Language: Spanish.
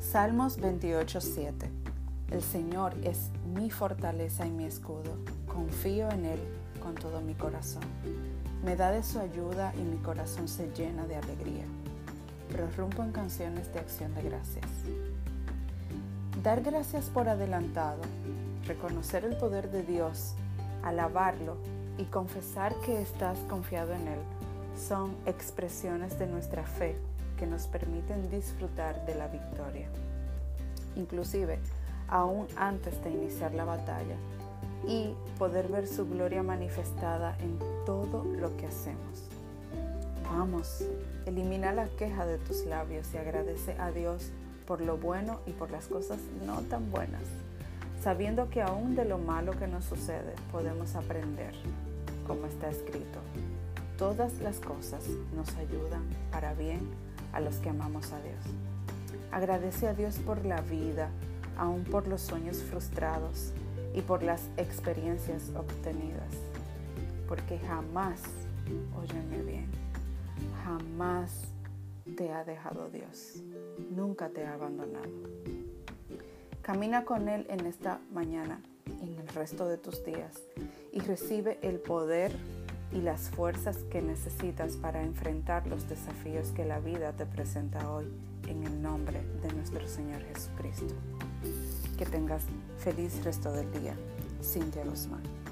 Salmos 28:7 El Señor es mi fortaleza y mi escudo. Confío en Él con todo mi corazón. Me da de su ayuda y mi corazón se llena de alegría. Prorrumpo en canciones de acción de gracias. Dar gracias por adelantado, reconocer el poder de Dios, alabarlo y confesar que estás confiado en Él son expresiones de nuestra fe que nos permiten disfrutar de la victoria. Inclusive, aún antes de iniciar la batalla, y poder ver su gloria manifestada en todo lo que hacemos. Vamos, elimina la queja de tus labios y agradece a Dios por lo bueno y por las cosas no tan buenas, sabiendo que aún de lo malo que nos sucede podemos aprender, como está escrito. Todas las cosas nos ayudan para bien a los que amamos a Dios. Agradece a Dios por la vida, aún por los sueños frustrados y por las experiencias obtenidas, porque jamás, óyeme bien, jamás te ha dejado Dios, nunca te ha abandonado. Camina con Él en esta mañana y en el resto de tus días y recibe el poder y las fuerzas que necesitas para enfrentar los desafíos que la vida te presenta hoy en el nombre de nuestro Señor Jesucristo. Que tengas feliz resto del día. Cintia Guzmán.